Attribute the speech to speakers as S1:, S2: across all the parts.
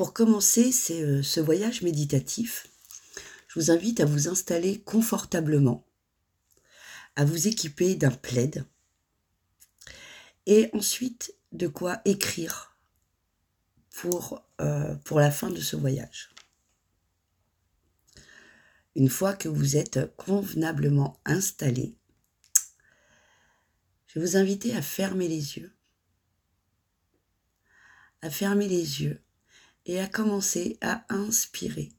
S1: Pour commencer euh, ce voyage méditatif, je vous invite à vous installer confortablement, à vous équiper d'un plaid et ensuite de quoi écrire pour, euh, pour la fin de ce voyage. Une fois que vous êtes convenablement installé, je vais vous inviter à fermer les yeux. À fermer les yeux et à commencer à inspirer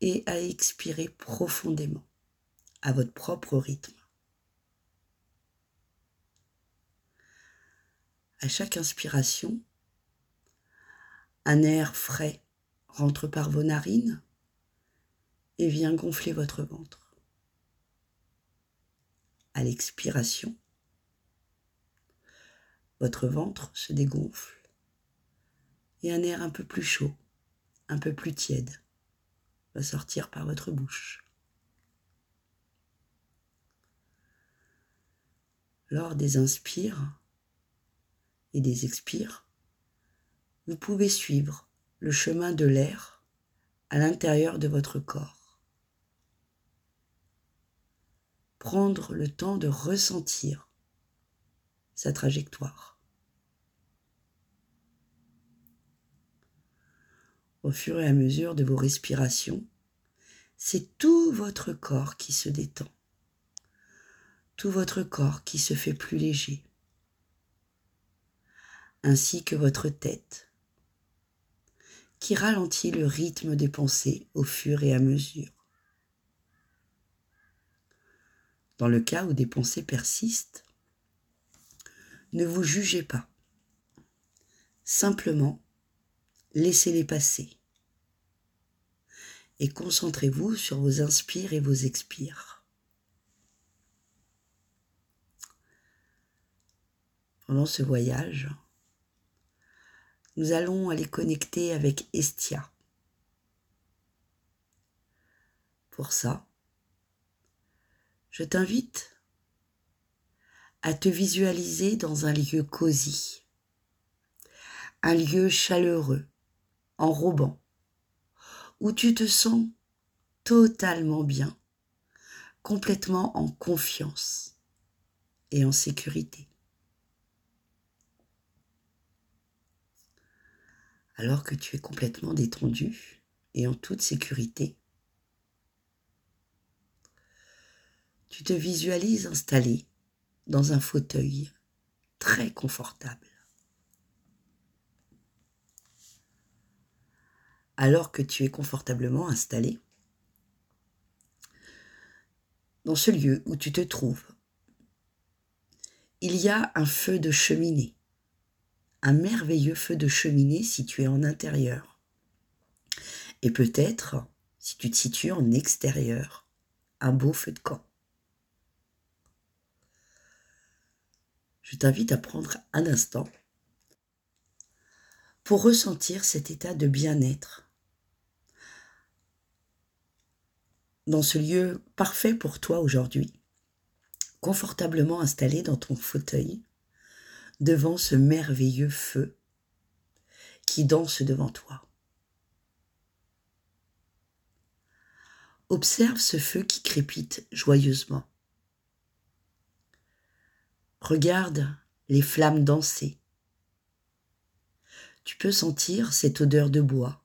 S1: et à expirer profondément à votre propre rythme. À chaque inspiration, un air frais rentre par vos narines et vient gonfler votre ventre. À l'expiration, votre ventre se dégonfle et un air un peu plus chaud, un peu plus tiède va sortir par votre bouche. Lors des inspires et des expires, vous pouvez suivre le chemin de l'air à l'intérieur de votre corps. Prendre le temps de ressentir sa trajectoire. Au fur et à mesure de vos respirations, c'est tout votre corps qui se détend, tout votre corps qui se fait plus léger, ainsi que votre tête, qui ralentit le rythme des pensées au fur et à mesure. Dans le cas où des pensées persistent, ne vous jugez pas. Simplement, laissez-les passer. Et concentrez-vous sur vos inspires et vos expires. Pendant ce voyage, nous allons aller connecter avec Estia. Pour ça, je t'invite à te visualiser dans un lieu cosy, un lieu chaleureux, enrobant, où tu te sens totalement bien, complètement en confiance et en sécurité. Alors que tu es complètement détendu et en toute sécurité, tu te visualises installé dans un fauteuil très confortable. Alors que tu es confortablement installé dans ce lieu où tu te trouves. Il y a un feu de cheminée, un merveilleux feu de cheminée situé en intérieur. Et peut-être, si tu te situes en extérieur, un beau feu de camp. Je t'invite à prendre un instant pour ressentir cet état de bien-être dans ce lieu parfait pour toi aujourd'hui, confortablement installé dans ton fauteuil, devant ce merveilleux feu qui danse devant toi. Observe ce feu qui crépite joyeusement. Regarde les flammes danser. Tu peux sentir cette odeur de bois,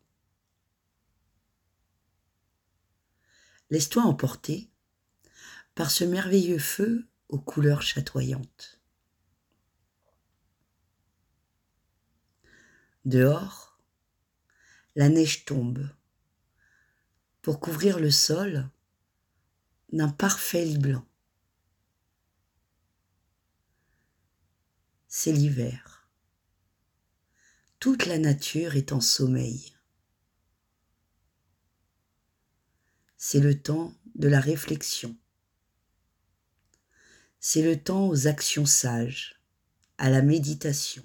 S1: Laisse-toi emporter par ce merveilleux feu aux couleurs chatoyantes. Dehors, la neige tombe pour couvrir le sol d'un parfait lit blanc. C'est l'hiver. Toute la nature est en sommeil. C'est le temps de la réflexion. C'est le temps aux actions sages, à la méditation.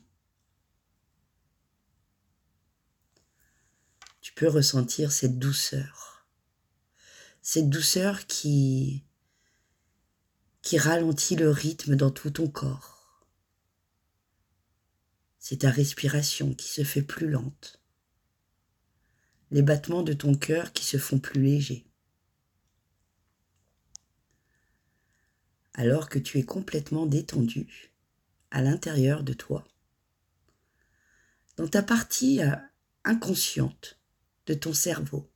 S1: Tu peux ressentir cette douceur, cette douceur qui qui ralentit le rythme dans tout ton corps. C'est ta respiration qui se fait plus lente, les battements de ton cœur qui se font plus légers. Alors que tu es complètement détendu à l'intérieur de toi, dans ta partie euh, inconsciente de ton cerveau,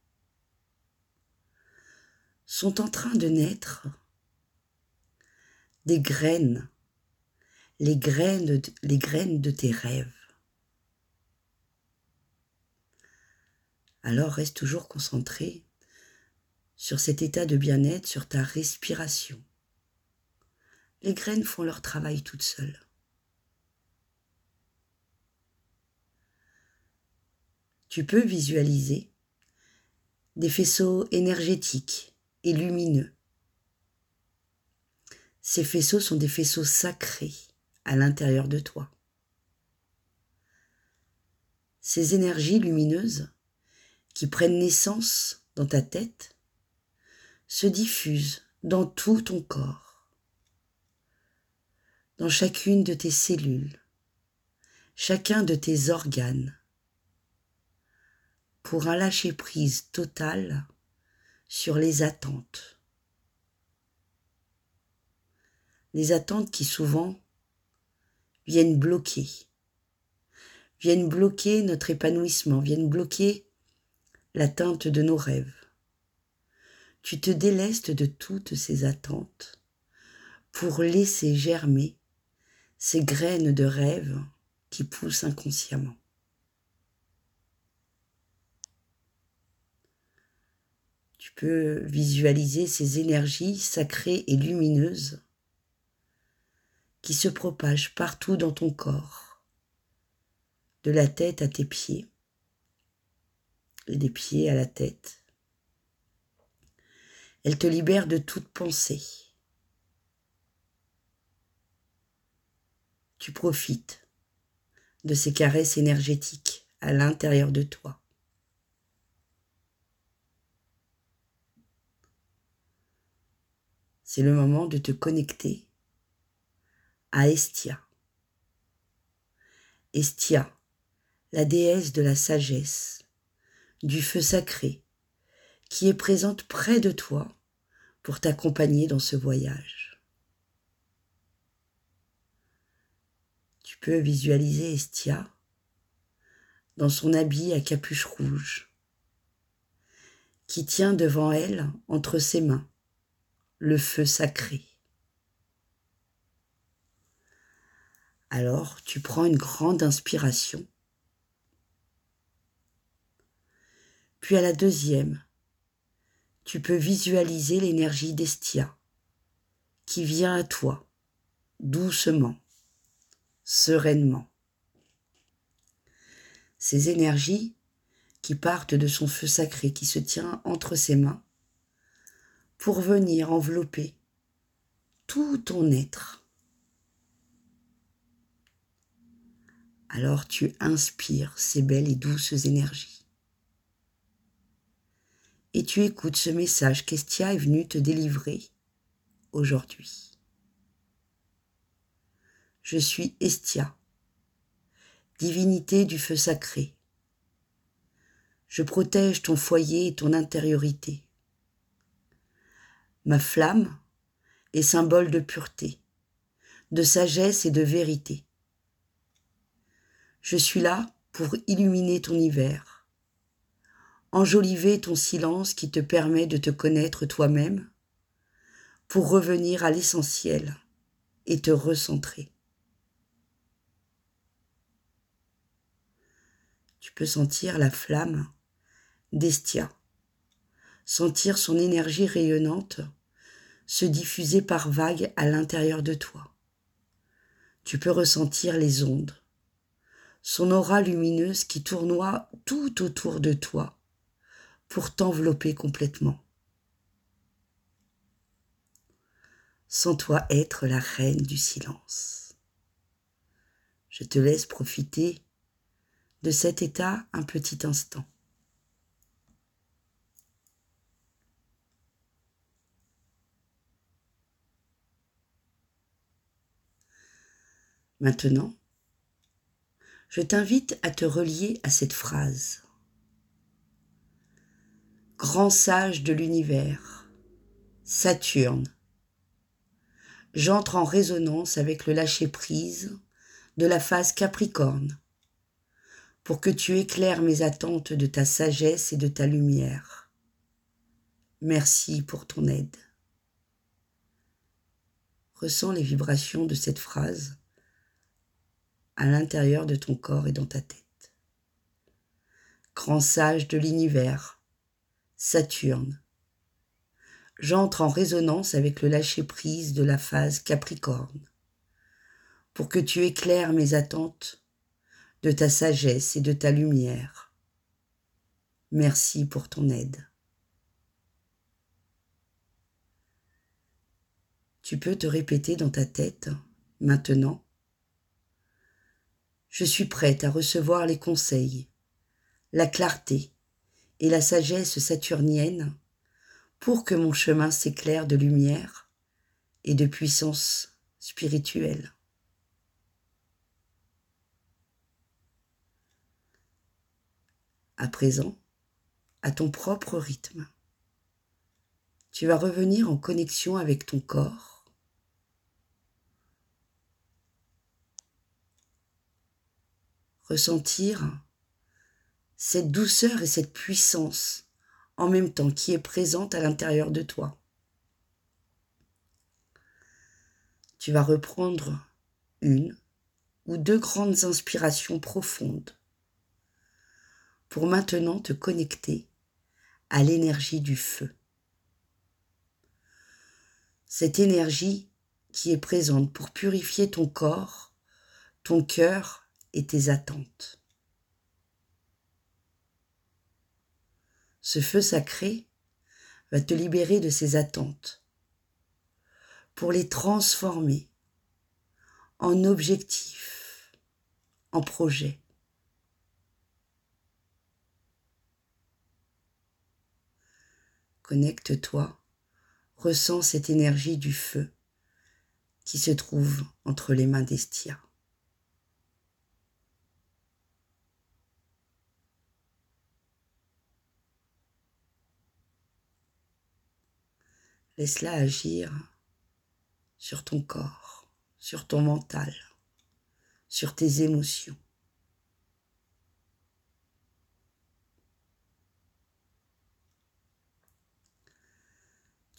S1: sont en train de naître des graines, les graines, les graines de tes rêves. Alors reste toujours concentré sur cet état de bien-être, sur ta respiration. Les graines font leur travail toutes seules. Tu peux visualiser des faisceaux énergétiques et lumineux. Ces faisceaux sont des faisceaux sacrés à l'intérieur de toi. Ces énergies lumineuses qui prennent naissance dans ta tête se diffusent dans tout ton corps, dans chacune de tes cellules, chacun de tes organes, pour un lâcher-prise total sur les attentes. Les attentes qui souvent viennent bloquer, viennent bloquer notre épanouissement, viennent bloquer l'atteinte de nos rêves. Tu te délestes de toutes ces attentes pour laisser germer ces graines de rêve qui poussent inconsciemment. Tu peux visualiser ces énergies sacrées et lumineuses qui se propagent partout dans ton corps, de la tête à tes pieds et des pieds à la tête. Elle te libère de toute pensée. Tu profites de ces caresses énergétiques à l'intérieur de toi. C'est le moment de te connecter à Estia. Estia, la déesse de la sagesse, du feu sacré, qui est présente près de toi pour t'accompagner dans ce voyage. Tu peux visualiser Estia dans son habit à capuche rouge, qui tient devant elle entre ses mains le feu sacré. Alors tu prends une grande inspiration. Puis à la deuxième, tu peux visualiser l'énergie d'Estia qui vient à toi doucement, sereinement. Ces énergies qui partent de son feu sacré qui se tient entre ses mains pour venir envelopper tout ton être. Alors tu inspires ces belles et douces énergies. Et tu écoutes ce message qu'Estia est venue te délivrer aujourd'hui. Je suis Estia, divinité du feu sacré. Je protège ton foyer et ton intériorité. Ma flamme est symbole de pureté, de sagesse et de vérité. Je suis là pour illuminer ton hiver, enjoliver ton silence qui te permet de te connaître toi-même, pour revenir à l'essentiel et te recentrer. Tu peux sentir la flamme d'Estia sentir son énergie rayonnante se diffuser par vagues à l'intérieur de toi. Tu peux ressentir les ondes, son aura lumineuse qui tournoie tout autour de toi pour t'envelopper complètement. Sens-toi être la reine du silence. Je te laisse profiter de cet état un petit instant. Maintenant, je t'invite à te relier à cette phrase. Grand sage de l'univers, Saturne, j'entre en résonance avec le lâcher-prise de la phase Capricorne pour que tu éclaires mes attentes de ta sagesse et de ta lumière. Merci pour ton aide. Ressens les vibrations de cette phrase à l'intérieur de ton corps et dans ta tête. Grand sage de l'univers, Saturne, j'entre en résonance avec le lâcher-prise de la phase Capricorne, pour que tu éclaires mes attentes de ta sagesse et de ta lumière. Merci pour ton aide. Tu peux te répéter dans ta tête, maintenant, je suis prête à recevoir les conseils, la clarté et la sagesse saturnienne pour que mon chemin s'éclaire de lumière et de puissance spirituelle. À présent, à ton propre rythme, tu vas revenir en connexion avec ton corps. Ressentir cette douceur et cette puissance en même temps qui est présente à l'intérieur de toi. Tu vas reprendre une ou deux grandes inspirations profondes pour maintenant te connecter à l'énergie du feu. Cette énergie qui est présente pour purifier ton corps, ton cœur et tes attentes. Ce feu sacré va te libérer de ces attentes pour les transformer en objectifs, en projets. Connecte-toi, ressens cette énergie du feu qui se trouve entre les mains d'Estia. Laisse-la agir sur ton corps, sur ton mental, sur tes émotions.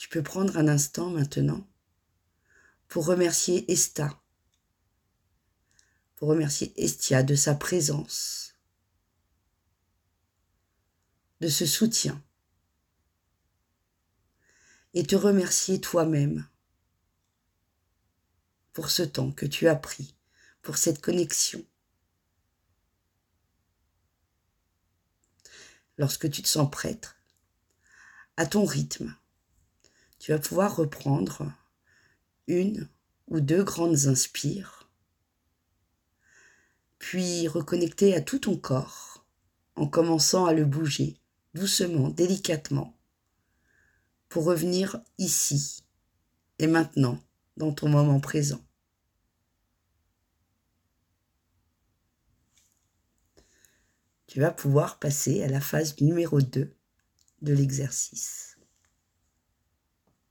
S1: Tu peux prendre un instant maintenant pour remercier Esta, pour remercier Estia de sa présence, de ce soutien et te remercier toi-même pour ce temps que tu as pris, pour cette connexion. Lorsque tu te sens prêtre, à ton rythme, tu vas pouvoir reprendre une ou deux grandes inspires, puis reconnecter à tout ton corps en commençant à le bouger doucement, délicatement, pour revenir ici et maintenant dans ton moment présent. Tu vas pouvoir passer à la phase numéro 2 de l'exercice.